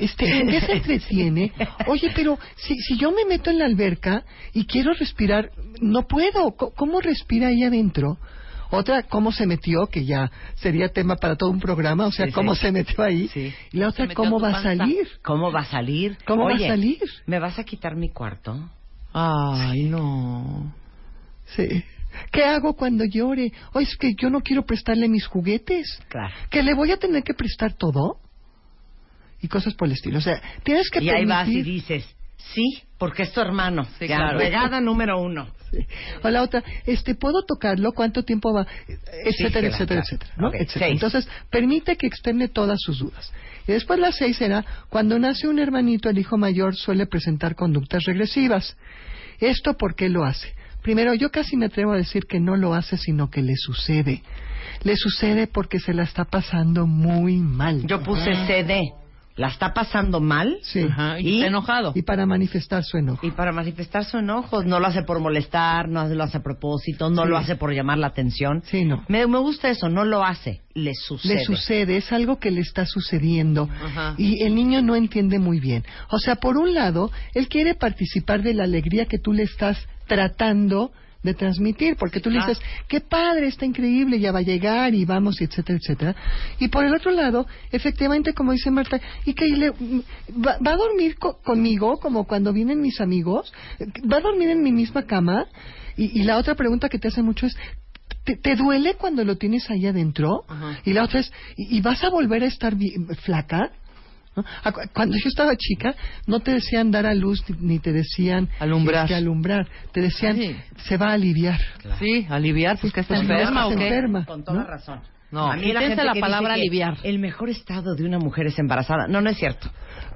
[SPEAKER 7] Este, ¿en qué se entretiene? Oye, pero si, si yo me meto en la alberca y quiero respirar, no puedo. ¿Cómo respira ahí adentro? Otra, ¿cómo se metió? Que ya sería tema para todo un programa. O sea,
[SPEAKER 6] Sí,
[SPEAKER 7] ¿cómo
[SPEAKER 6] sí.
[SPEAKER 7] se metió ahí?
[SPEAKER 6] Sí.
[SPEAKER 7] Y la otra, ¿cómo va a salir?
[SPEAKER 6] ¿Cómo va a salir?
[SPEAKER 7] ¿Cómo va a salir?
[SPEAKER 6] ¿Me vas a quitar mi cuarto?
[SPEAKER 8] Ay, no.
[SPEAKER 7] Sí. ¿Qué hago cuando llore? Oye, es que yo no quiero prestarle mis juguetes.
[SPEAKER 6] Claro.
[SPEAKER 7] ¿Que le voy a tener que prestar todo? Y cosas por el estilo. O sea, tienes que
[SPEAKER 6] Y ahí vas y dices, sí, porque es tu hermano.
[SPEAKER 8] Sí, claro.
[SPEAKER 6] regada número uno.
[SPEAKER 7] Sí. O la otra, este, ¿puedo tocarlo? ¿Cuánto tiempo va? Etcétera,
[SPEAKER 6] Sí,
[SPEAKER 7] etcétera, etcétera. Etcétera. Entonces, permite que externe todas sus dudas. Y después la seis será, cuando nace un hermanito, el hijo mayor suele presentar conductas regresivas. ¿Esto por qué lo hace? Primero, yo casi me atrevo a decir que no lo hace, sino que le sucede. Le sucede porque se la está pasando muy mal.
[SPEAKER 6] Yo puse CD. ¿La está pasando mal?
[SPEAKER 7] Sí.
[SPEAKER 8] Ajá, y,
[SPEAKER 6] ¿Y?
[SPEAKER 8] está enojado.
[SPEAKER 7] Y para manifestar su enojo.
[SPEAKER 6] Y para manifestar su enojo, no lo hace por molestar, no lo hace a propósito, no
[SPEAKER 7] Sí.
[SPEAKER 6] lo hace por llamar la atención.
[SPEAKER 7] Sí, no.
[SPEAKER 6] Me, me gusta eso, no lo hace, le sucede.
[SPEAKER 7] Le sucede, es algo que le está sucediendo
[SPEAKER 8] Ajá.
[SPEAKER 7] y el niño no entiende muy bien. O sea, por un lado, él quiere participar de la alegría que tú le estás tratando de transmitir, porque tú le dices, qué padre, está increíble, ya va a llegar y vamos, y etcétera, etcétera. Y por el otro lado, efectivamente, como dice Marta, ¿y que le, va, va a dormir co- conmigo como cuando vienen mis amigos? ¿Va a dormir en mi misma cama? Y, y la otra pregunta que te hace mucho es, ¿te, te duele cuando lo tienes ahí adentro?
[SPEAKER 8] Ajá.
[SPEAKER 7] Y la otra es, ¿y, y vas a volver a estar flaca? ¿No? Cuando yo estaba chica, no te decían dar a luz ni, ni te decían
[SPEAKER 8] Alumbrar.
[SPEAKER 7] este, alumbrar. Te decían,
[SPEAKER 8] Sí.
[SPEAKER 7] se va a aliviar.
[SPEAKER 8] Sí, aliviar, pues que está
[SPEAKER 7] Pues,
[SPEAKER 8] enferma o
[SPEAKER 7] estás
[SPEAKER 8] qué.
[SPEAKER 7] enferma.
[SPEAKER 6] Con toda
[SPEAKER 7] ¿no?
[SPEAKER 6] razón.
[SPEAKER 8] No,
[SPEAKER 6] a mí la gente
[SPEAKER 8] la
[SPEAKER 6] que
[SPEAKER 8] palabra
[SPEAKER 6] dice que
[SPEAKER 8] aliviar.
[SPEAKER 6] El mejor estado de una mujer es embarazada. No, no es cierto.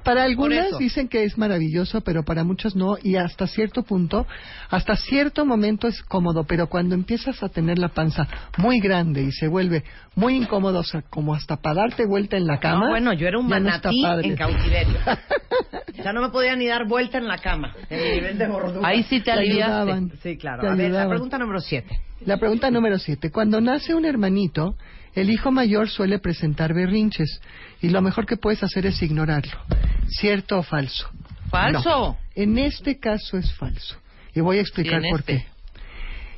[SPEAKER 7] Para algunas dicen que es maravilloso, pero para muchas no, y hasta cierto punto, hasta cierto momento es cómodo, pero cuando empiezas a tener la panza muy grande y se vuelve muy incómodo, o sea, como hasta para darte vuelta en la cama.
[SPEAKER 6] No, bueno, yo era un
[SPEAKER 7] ya no
[SPEAKER 6] manatí
[SPEAKER 7] padre.
[SPEAKER 6] en cautiverio. sea, no me podía ni dar vuelta en la cama. En mi nivel de gordura.
[SPEAKER 8] Ahí sí te
[SPEAKER 7] ayudaban.
[SPEAKER 6] Sí, claro.
[SPEAKER 7] Te
[SPEAKER 6] a ver, la pregunta número siete.
[SPEAKER 7] La pregunta número siete. Cuando nace un hermanito, el hijo mayor suele presentar berrinches y lo mejor que puedes hacer es ignorarlo. ¿Cierto o falso?
[SPEAKER 8] Falso.
[SPEAKER 7] No. En este caso es falso. Y voy a explicar por
[SPEAKER 8] este.
[SPEAKER 7] qué.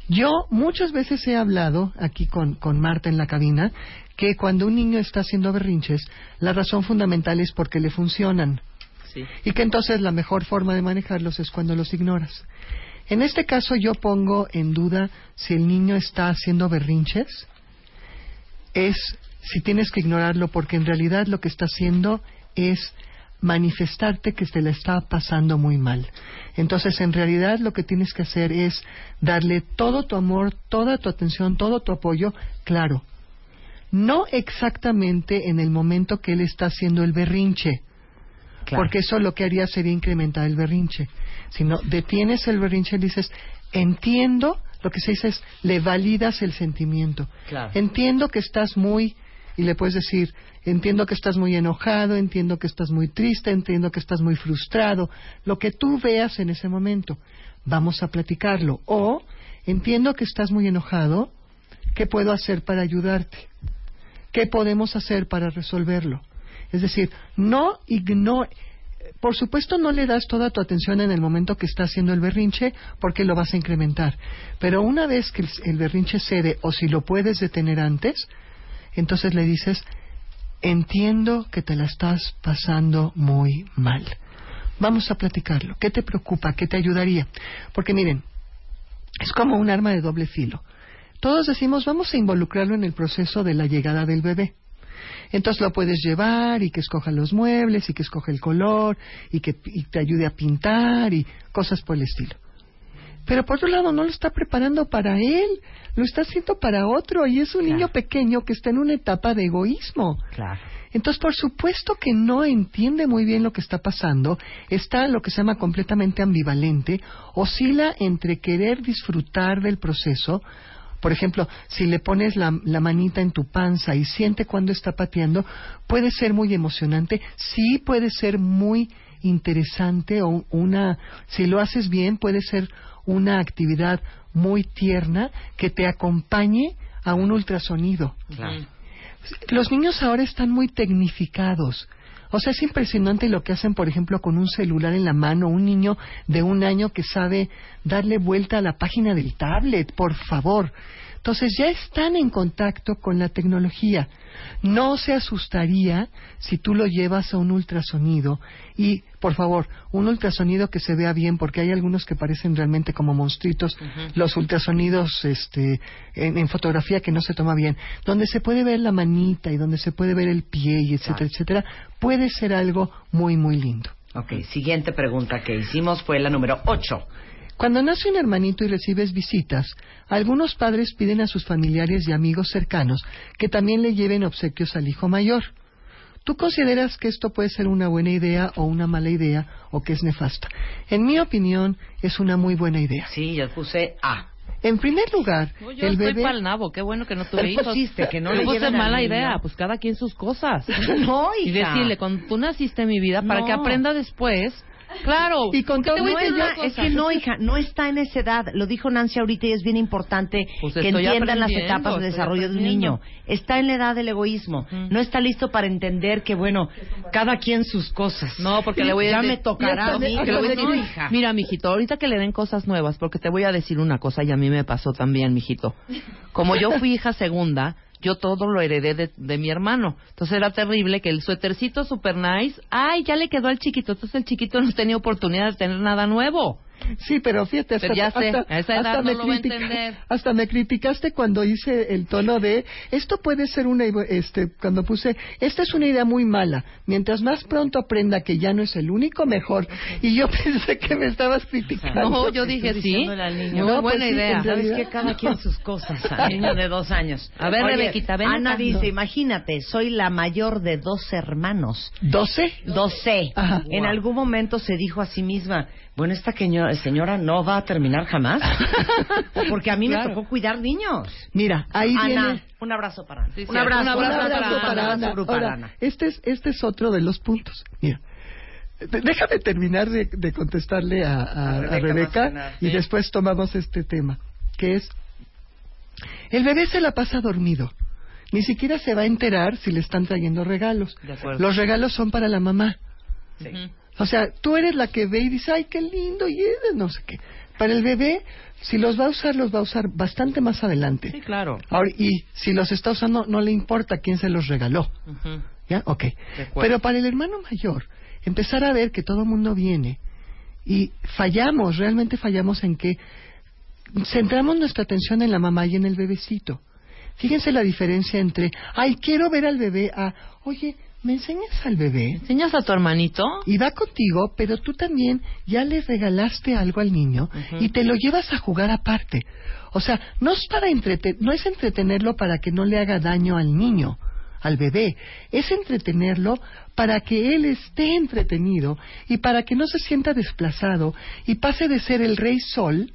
[SPEAKER 7] Yo muchas veces he hablado aquí con, con Marta en la cabina que cuando un niño está haciendo berrinches, la razón fundamental es porque le funcionan
[SPEAKER 8] Sí.
[SPEAKER 7] y que entonces la mejor forma de manejarlos es cuando los ignoras. En este caso yo pongo en duda si el niño está haciendo berrinches, es si tienes que ignorarlo porque en realidad lo que está haciendo es manifestarte que se le está pasando muy mal. Entonces, en realidad lo que tienes que hacer es darle todo tu amor, toda tu atención, todo tu apoyo, claro. No exactamente en el momento que él está haciendo el berrinche,
[SPEAKER 6] Claro.
[SPEAKER 7] porque eso lo que haría sería incrementar el berrinche. Sino detienes el berrinche y dices, entiendo, lo que se dice es, le validas el sentimiento.
[SPEAKER 6] Claro.
[SPEAKER 7] Entiendo que estás muy, y le puedes decir, entiendo que estás muy enojado, entiendo que estás muy triste, entiendo que estás muy frustrado, lo que tú veas en ese momento. Vamos a platicarlo. O, entiendo que estás muy enojado, ¿qué puedo hacer para ayudarte? ¿Qué podemos hacer para resolverlo? Es decir, no ignore. Por supuesto, no le das toda tu atención en el momento que está haciendo el berrinche porque lo vas a incrementar. Pero una vez que el, berrinche cede o si lo puedes detener antes, entonces le dices, entiendo que te la estás pasando muy mal. Vamos a platicarlo. ¿Qué te preocupa? ¿Qué te ayudaría? Porque miren, es como un arma de doble filo. Todos decimos, vamos a involucrarlo en el proceso de la llegada del bebé. Entonces lo puedes llevar y que escoja los muebles y que escoja el color y que y te ayude a pintar y cosas por el estilo. Pero por otro lado, no lo está preparando para él, lo está haciendo para otro. Y es un niño pequeño que está en una etapa de egoísmo.
[SPEAKER 6] Claro.
[SPEAKER 7] Entonces, por supuesto que no entiende muy bien lo que está pasando, está lo que se llama completamente ambivalente, oscila entre querer disfrutar del proceso, por ejemplo, si le pones la, la, manita en tu panza y siente cuando está pateando, puede ser muy emocionante, sí puede ser muy interesante o una, si lo haces bien, puede ser una actividad muy tierna que te acompañe a un ultrasonido.
[SPEAKER 6] Claro.
[SPEAKER 7] Los niños ahora están muy tecnificados. O sea, es impresionante lo que hacen, por ejemplo, con un celular en la mano, un niño de un año que sabe darle vuelta a la página del tablet, por favor. Entonces ya están en contacto con la tecnología. No se asustaría si tú lo llevas a un ultrasonido y, por favor, un ultrasonido que se vea bien, porque hay algunos que parecen realmente como monstruitos, los ultrasonidos este, en, en, fotografía que no se toma bien, donde se puede ver la manita y donde se puede ver el pie y etcétera, etcétera, puede ser algo muy, muy lindo.
[SPEAKER 6] Ok, siguiente pregunta que hicimos fue la número 8.
[SPEAKER 7] Cuando nace un hermanito y recibes visitas, algunos padres piden a sus familiares y amigos cercanos que también le lleven obsequios al hijo mayor. ¿Tú consideras que esto puede ser una buena idea o una mala idea o que es nefasta? En mi opinión, es una muy buena idea.
[SPEAKER 6] Sí, yo puse A.
[SPEAKER 7] En primer lugar,
[SPEAKER 8] No, yo
[SPEAKER 7] el
[SPEAKER 8] estoy
[SPEAKER 7] bebé...
[SPEAKER 8] pa'l nabo, qué bueno que no tuve hijos.
[SPEAKER 6] pusiste que no le
[SPEAKER 8] puse mala idea, pues cada quien sus cosas.
[SPEAKER 6] No,
[SPEAKER 8] y decirle, cuando tú naciste en mi vida, para
[SPEAKER 6] No.
[SPEAKER 8] que aprenda después. Claro.
[SPEAKER 7] Y con
[SPEAKER 8] ¿por qué te
[SPEAKER 7] todo
[SPEAKER 6] No,
[SPEAKER 8] una
[SPEAKER 6] es que no, hija, no está en esa edad. Lo dijo Nancy ahorita y es bien importante
[SPEAKER 8] Pues
[SPEAKER 6] que entiendan las etapas de desarrollo de un niño. Está en la edad del egoísmo. No está listo para entender que, bueno, cada quien sus cosas.
[SPEAKER 8] No, porque le voy a
[SPEAKER 6] Ya
[SPEAKER 8] decir-
[SPEAKER 6] me tocará a mí.
[SPEAKER 7] le-
[SPEAKER 6] que le voy a
[SPEAKER 7] hasta
[SPEAKER 6] decir,
[SPEAKER 7] le-
[SPEAKER 6] no, hija.
[SPEAKER 8] Mira, mijito, ahorita que le den cosas nuevas, porque te voy a decir una cosa y a mí me pasó también, mijito. Como yo fui hija segunda, yo todo lo heredé de, de mi hermano. Entonces era terrible que el suétercito super nice, ay, ya le quedó al chiquito. Entonces el chiquito no tenía oportunidad de tener nada nuevo.
[SPEAKER 7] Sí, pero fíjate, hasta,
[SPEAKER 8] Pero ya sé,
[SPEAKER 7] hasta-
[SPEAKER 8] a esa edad
[SPEAKER 7] hasta
[SPEAKER 8] no
[SPEAKER 7] me
[SPEAKER 8] lo va a
[SPEAKER 7] critica-
[SPEAKER 8] entender.
[SPEAKER 7] hasta me criticaste cuando hice el tono de esto puede ser una este cuando puse esta es una idea muy mala. Mientras más pronto aprenda que ya no es el único mejor y yo pensé que me estabas criticando.
[SPEAKER 8] No, yo dije sí.
[SPEAKER 7] No, pues
[SPEAKER 8] buena
[SPEAKER 7] sí,
[SPEAKER 8] idea.
[SPEAKER 6] ¿Sabes
[SPEAKER 7] realidad-
[SPEAKER 6] qué? Cada quien sus cosas. Al niño de dos años.
[SPEAKER 8] A ver, Rebequita, ven
[SPEAKER 6] Ana
[SPEAKER 8] acá.
[SPEAKER 6] dice,
[SPEAKER 8] No.
[SPEAKER 6] imagínate, soy la mayor de dos hermanos.
[SPEAKER 7] ¿Doce?
[SPEAKER 6] Doce.
[SPEAKER 7] Ajá.
[SPEAKER 6] En
[SPEAKER 7] Wow.
[SPEAKER 6] algún momento se dijo a sí misma, bueno, esta queño- señora no va a terminar jamás. Porque a mí
[SPEAKER 8] Claro.
[SPEAKER 6] me tocó cuidar niños.
[SPEAKER 7] Mira, ahí
[SPEAKER 6] Ana,
[SPEAKER 7] viene
[SPEAKER 6] un abrazo para Ana.
[SPEAKER 8] Sí, sí,
[SPEAKER 6] un abrazo,
[SPEAKER 8] un abrazo
[SPEAKER 7] Un abrazo
[SPEAKER 8] para
[SPEAKER 7] Ana.
[SPEAKER 6] abrazo para
[SPEAKER 7] Ahora,
[SPEAKER 6] Ana.
[SPEAKER 7] este es este es otro de los puntos. Mira. Déjame terminar de, de contestarle a, a-
[SPEAKER 6] A
[SPEAKER 7] a
[SPEAKER 6] Rebeca
[SPEAKER 7] y
[SPEAKER 6] sí.
[SPEAKER 7] después tomamos este tema, que es el bebé se la pasa dormido. Ni siquiera se va a enterar si le están trayendo regalos.
[SPEAKER 8] De acuerdo.
[SPEAKER 7] Los regalos son para la mamá.
[SPEAKER 6] Sí.
[SPEAKER 7] O sea, tú eres la que ve y dice, ay, qué lindo, y es de no sé qué. Para el bebé, si los va a usar, los va a usar bastante más adelante.
[SPEAKER 8] Sí, claro.
[SPEAKER 7] Ahora, y si los está usando, no le importa quién se los regaló. ¿Ya? Ok. Pero para el hermano mayor, empezar a ver que todo el mundo viene y fallamos, realmente fallamos en que centramos nuestra atención en la mamá y en el bebecito. Fíjense la diferencia entre, ay, quiero ver al bebé, a, oye, ¿me enseñas al bebé?
[SPEAKER 8] ¿Enseñas a tu hermanito?
[SPEAKER 7] Y va contigo, pero tú también ya le regalaste algo al niño y te lo llevas a jugar aparte. O sea, no es para entrete- no es entretenerlo para que no le haga daño al niño, al bebé, es entretenerlo para que él esté entretenido y para que no se sienta desplazado y pase de ser el rey sol,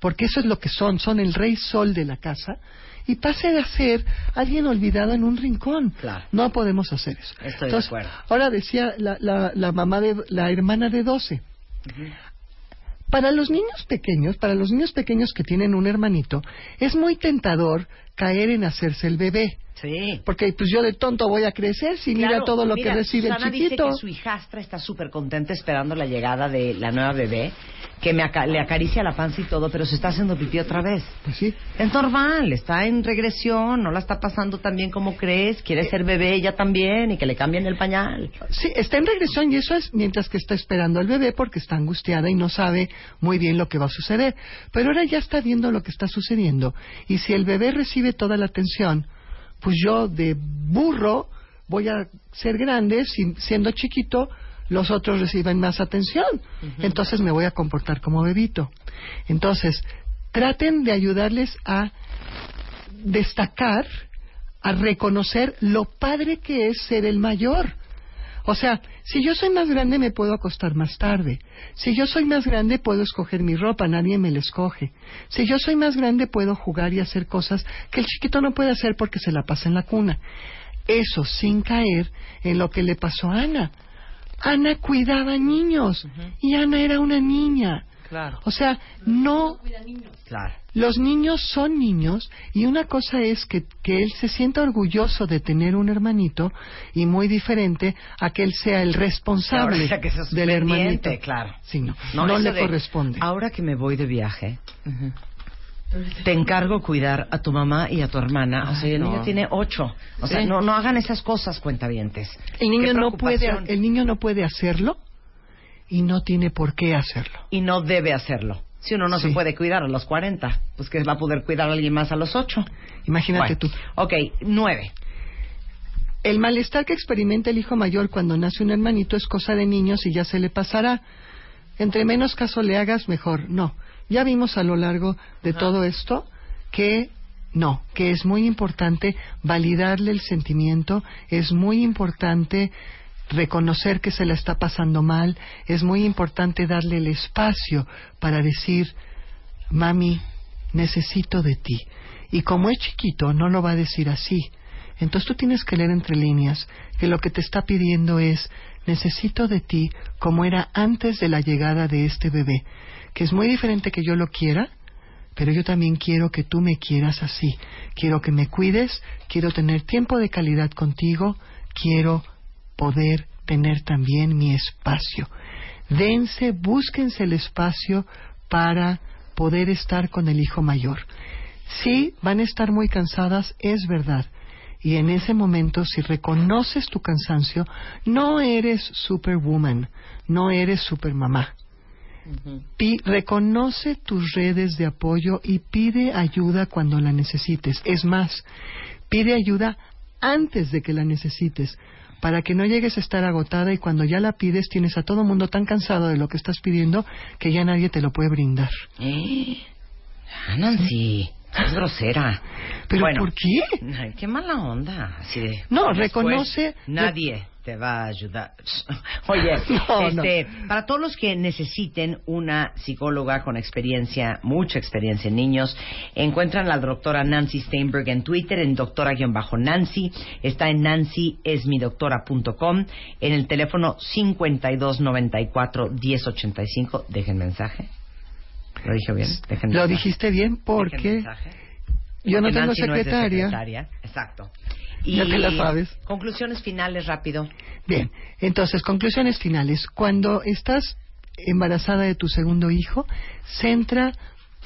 [SPEAKER 7] porque eso es lo que son, son el rey sol de la casa, y pase a ser alguien olvidado en un rincón.
[SPEAKER 6] Claro.
[SPEAKER 7] No podemos hacer eso.
[SPEAKER 6] Estoy de acuerdo.
[SPEAKER 7] Ahora decía la, la, la mamá de la hermana de 12. Para los niños pequeños, para los niños pequeños que tienen un hermanito, es muy tentador caer en hacerse el bebé.
[SPEAKER 6] Sí.
[SPEAKER 7] Porque pues yo de tonto voy a crecer si mira
[SPEAKER 6] Claro,
[SPEAKER 7] todo lo
[SPEAKER 6] mira,
[SPEAKER 7] que recibe
[SPEAKER 6] Susana
[SPEAKER 7] el
[SPEAKER 6] dice
[SPEAKER 7] chiquito.
[SPEAKER 6] que su hijastra está súper contenta esperando la llegada de la nueva bebé, que me aca- le acaricia la panza y todo, pero se está haciendo pipí otra vez.
[SPEAKER 7] Pues sí.
[SPEAKER 6] Es normal, está en regresión, no la está pasando tan bien como crees, quiere ser bebé ella también y que le cambien el pañal.
[SPEAKER 7] Sí, está en regresión y eso es mientras que está esperando al bebé porque está angustiada y no sabe muy bien lo que va a suceder. Pero ahora ya está viendo lo que está sucediendo y si el bebé recibe toda la atención, pues yo de burro voy a ser grande, si- siendo chiquito, los otros reciben más atención. Entonces me voy a comportar como bebito. Entonces, traten de ayudarles a destacar, a reconocer lo padre que es ser el mayor. O sea, si yo soy más grande me puedo acostar más tarde. Si yo soy más grande puedo escoger mi ropa, nadie me la escoge. Si yo soy más grande puedo jugar y hacer cosas que el chiquito no puede hacer porque se la pasa en la cuna. Eso sin caer en lo que le pasó a Ana. Ana cuidaba niños y Ana era una niña.
[SPEAKER 8] Claro.
[SPEAKER 7] O sea, no
[SPEAKER 6] Claro.
[SPEAKER 7] los niños son niños y una cosa es que, que él se sienta orgulloso de tener un hermanito y muy diferente a que él sea el responsable
[SPEAKER 6] Ahora que seas
[SPEAKER 7] del hermanito.
[SPEAKER 6] claro.
[SPEAKER 7] Sí, no, no,
[SPEAKER 6] eso
[SPEAKER 7] le
[SPEAKER 6] de,
[SPEAKER 7] corresponde.
[SPEAKER 6] Ahora que me voy de viaje, te encargo cuidar a tu mamá y a tu hermana. o sea, el
[SPEAKER 8] no.
[SPEAKER 6] niño tiene ocho. O sea,
[SPEAKER 7] Sí.
[SPEAKER 6] no, no hagan esas cosas, cuentavientes.
[SPEAKER 7] El niño no puede, el niño no puede hacerlo y no tiene por qué hacerlo.
[SPEAKER 6] Y no debe hacerlo. Si uno no
[SPEAKER 7] Sí.
[SPEAKER 6] se puede cuidar a los 40, pues que va a poder cuidar a alguien más a los 8.
[SPEAKER 7] Imagínate tú.
[SPEAKER 6] Ok, 9.
[SPEAKER 7] El malestar que experimenta el hijo mayor cuando nace un hermanito es cosa de niños y ya se le pasará. Entre menos caso le hagas, mejor. No. Ya vimos a lo largo de todo esto que no, que es muy importante validarle el sentimiento, es muy importante reconocer que se la está pasando mal, es muy importante darle el espacio para decir, mami, necesito de ti. Y como es chiquito, no lo va a decir así. Entonces tú tienes que leer entre líneas que lo que te está pidiendo es, necesito de ti como era antes de la llegada de este bebé, que es muy diferente que yo lo quiera, pero yo también quiero que tú me quieras así. Quiero que me cuides, quiero tener tiempo de calidad contigo, quiero poder tener también mi espacio. Dense, búsquense el espacio para poder estar con el hijo mayor. Sí, van a estar muy cansadas, es verdad. Y en ese momento, si reconoces tu cansancio, no eres superwoman, no eres supermamá. Pi- reconoce tus redes de apoyo y pide ayuda cuando la necesites. Es más, pide ayuda antes de que la necesites, para que no llegues a estar agotada y cuando ya la pides tienes a todo mundo tan cansado de lo que estás pidiendo que ya nadie te lo puede brindar.
[SPEAKER 6] ¿Eh? Ah, Nancy, es grosera.
[SPEAKER 7] ¿Pero
[SPEAKER 6] Bueno,
[SPEAKER 7] por qué?
[SPEAKER 6] Ay, qué mala onda. Así de,
[SPEAKER 7] No,
[SPEAKER 6] después,
[SPEAKER 7] reconoce-
[SPEAKER 6] Nadie te va a ayudar. Oye,
[SPEAKER 7] No,
[SPEAKER 6] este, para todos los que necesiten una psicóloga con experiencia, mucha experiencia en niños, encuentran a la doctora Nancy Steinberg en Twitter, en doctora-nancy. Está en nancyesmidoctora.com, en el teléfono 5294-1085. Dejen mensaje. ¿Lo dije bien? Dejen
[SPEAKER 7] Lo
[SPEAKER 6] mensaje.
[SPEAKER 7] dijiste bien porque yo no tengo
[SPEAKER 6] no
[SPEAKER 7] secretaria.
[SPEAKER 6] secretaria. Exacto.
[SPEAKER 7] Ya te la sabes.
[SPEAKER 6] Conclusiones finales, rápido.
[SPEAKER 7] Bien, entonces, conclusiones finales. Cuando estás embarazada de tu segundo hijo, centra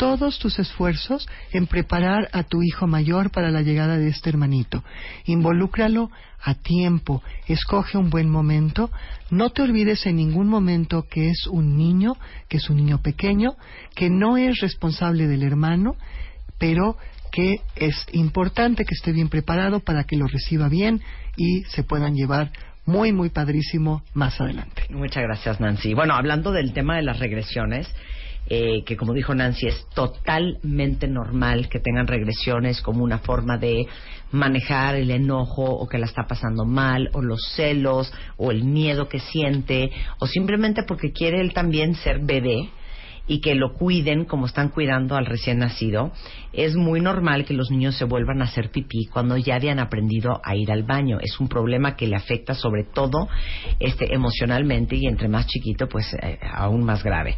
[SPEAKER 7] todos tus esfuerzos en preparar a tu hijo mayor para la llegada de este hermanito. Involúcralo a tiempo, escoge un buen momento, no te olvides en ningún momento que es un niño, que es un niño pequeño, que no es responsable del hermano, pero que es importante que esté bien preparado para que lo reciba bien y se puedan llevar muy, muy padrísimo más adelante.
[SPEAKER 6] Muchas gracias, Nancy. Bueno, hablando del tema de las regresiones, eh, que como dijo Nancy, es totalmente normal que tengan regresiones como una forma de manejar el enojo o que la está pasando mal o los celos o el miedo que siente o simplemente porque quiere él también ser bebé y que lo cuiden como están cuidando al recién nacido, es muy normal que los niños se vuelvan a hacer pipí cuando ya habían aprendido a ir al baño. Es un problema que le afecta sobre todo este, emocionalmente y entre más chiquito, pues eh, aún más grave.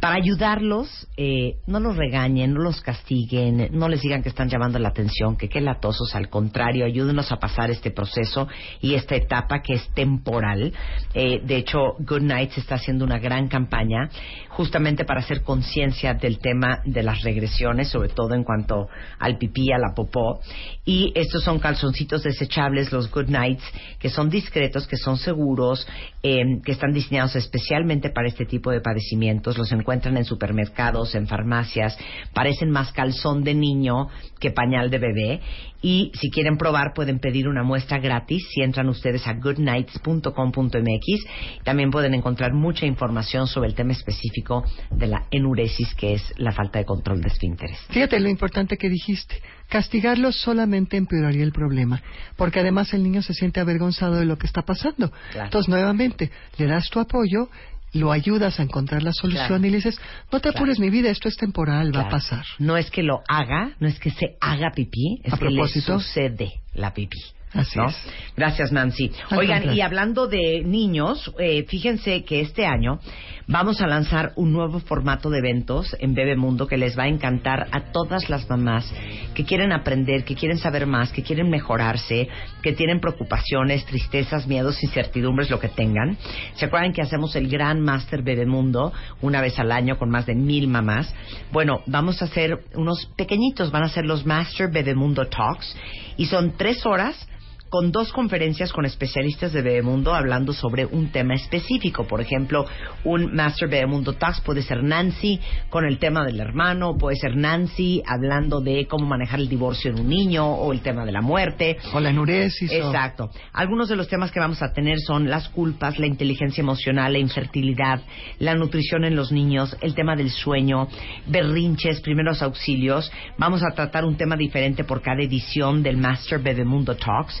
[SPEAKER 6] Para ayudarlos, eh, no los regañen, no los castiguen, no les digan que están llamando la atención, que qué latosos, al contrario, ayúdenos a pasar este proceso y esta etapa que es temporal. Eh, de hecho, Good Night se está haciendo una gran campaña justamente para hacer conciencia del tema de las regresiones, sobre todo en cuanto al pipí, a la popó. Y estos son calzoncitos desechables, los Good Nights, que son discretos, que son seguros, eh, que están diseñados especialmente para este tipo de padecimientos. Los encuentran en supermercados, en farmacias. Parecen más calzón de niño que pañal de bebé. Y si quieren probar, pueden pedir una muestra gratis si entran ustedes a goodnights.com.mx. También pueden encontrar mucha información sobre el tema específico de la enuresis, que es la falta de control de esfínteres.
[SPEAKER 7] Fíjate lo importante que dijiste. Castigarlo solamente empeoraría el problema, porque además el niño se siente avergonzado de lo que está pasando.
[SPEAKER 6] Claro.
[SPEAKER 7] Entonces, nuevamente, le das tu apoyo, lo ayudas a encontrar la solución
[SPEAKER 6] Claro.
[SPEAKER 7] y le dices, no te apures
[SPEAKER 6] Claro.
[SPEAKER 7] mi vida, esto es temporal, va a pasar.
[SPEAKER 6] No es que lo haga, no es que se haga pipí, es
[SPEAKER 7] A
[SPEAKER 6] que le
[SPEAKER 7] propósito.
[SPEAKER 6] sucede la pipí.
[SPEAKER 7] Así
[SPEAKER 6] ¿no?
[SPEAKER 7] es.
[SPEAKER 6] Gracias, Nancy.
[SPEAKER 7] Al
[SPEAKER 6] Oigan,
[SPEAKER 7] contrario.
[SPEAKER 6] y hablando de niños, eh, fíjense que este año vamos a lanzar un nuevo formato de eventos en Bebemundo que les va a encantar a todas las mamás que quieren aprender, que quieren saber más, que quieren mejorarse, que tienen preocupaciones, tristezas, miedos, incertidumbres, lo que tengan. ¿Se acuerdan que hacemos el Gran Master Bebemundo una vez al año con más de mil mamás? Bueno, vamos a hacer unos pequeñitos, van a ser los Master Bebemundo Talks y son tres horas con dos conferencias con especialistas de Bebemundo hablando sobre un tema específico. Por ejemplo, un Master Bebemundo Talks puede ser Nancy con el tema del hermano, puede ser Nancy hablando de cómo manejar el divorcio en un niño o el tema de la muerte.
[SPEAKER 7] O la enuresis.
[SPEAKER 6] Exacto. Algunos de los temas que vamos a tener son las culpas, la inteligencia emocional, la infertilidad, la nutrición en los niños, el tema del sueño, berrinches, primeros auxilios. Vamos a tratar un tema diferente por cada edición del Master Bebemundo Talks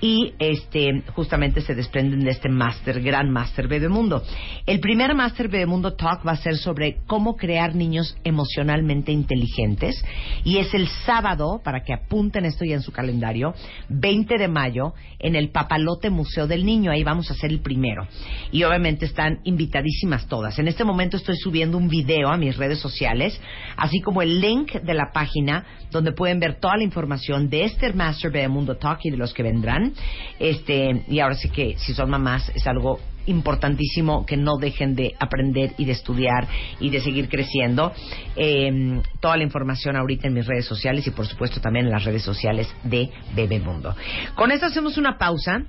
[SPEAKER 6] y este justamente se desprenden de este Master, Gran Master Bebemundo. El primer Master Bebemundo Talk va a ser sobre cómo crear niños emocionalmente inteligentes y es el sábado, para que apunten esto ya en su calendario, 20 de mayo en el Papalote Museo del Niño, ahí vamos a hacer el primero. Y obviamente están invitadísimas todas. En este momento estoy subiendo un video a mis redes sociales, así como el link de la página donde pueden ver toda la información de este Master Bebemundo Talk y de los que vendrán. Este, y ahora sí que si son mamás es algo importantísimo que no dejen de aprender y de estudiar y de seguir creciendo. Eh, toda la información ahorita en mis redes sociales y por supuesto también en las redes sociales de Bebemundo. Con esto hacemos una pausa.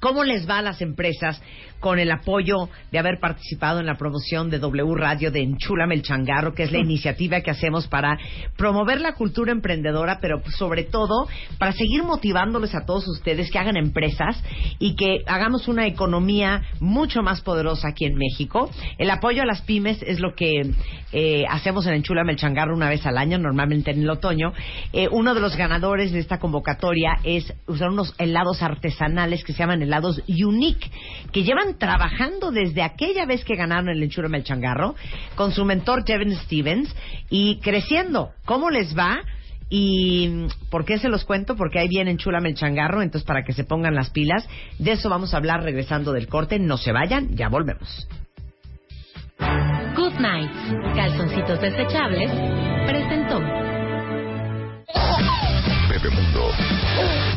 [SPEAKER 6] ¿Cómo les va a las empresas con el apoyo de haber participado en la promoción de W Radio de Enchúlame el Changarro, que es la iniciativa que hacemos para promover la cultura emprendedora, pero sobre todo para seguir motivándoles a todos ustedes que hagan empresas y que hagamos una economía mucho más poderosa aquí en México? El apoyo a las pymes es lo que eh, hacemos en Enchúlame el Changarro una vez al año, normalmente en el otoño. Eh, uno de los ganadores de esta convocatoria es usar unos helados artesanales que se llaman helados Unique, que llevan trabajando desde aquella vez que ganaron el Enchúrame el Changarro con su mentor Kevin Stevens y creciendo. ¿Cómo les va? ¿Y por qué se los cuento? Porque ahí viene Enchúlame el Changarro, entonces para que se pongan las pilas. De eso vamos a hablar regresando del corte. No se vayan, ya volvemos.
[SPEAKER 3] Good Nights, calzoncitos desechables, presentó.
[SPEAKER 4] Bebemundo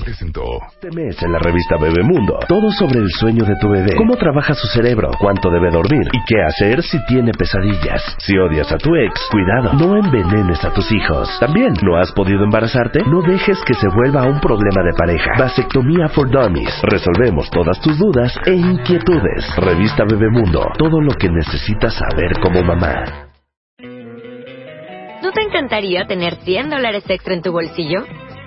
[SPEAKER 4] presentó
[SPEAKER 2] Este mes en la revista Bebemundo, todo sobre el sueño de tu bebé, cómo trabaja su cerebro, cuánto debe dormir y qué hacer si tiene pesadillas. Si odias a tu ex, cuidado, no envenenes a tus hijos. También, ¿no has podido embarazarte? No dejes que se vuelva un problema de pareja. Vasectomía for Dummies. Resolvemos todas tus dudas e inquietudes. Revista Bebemundo, todo lo que necesitas saber como mamá.
[SPEAKER 9] ¿No te encantaría tener 100 dólares extra en tu bolsillo?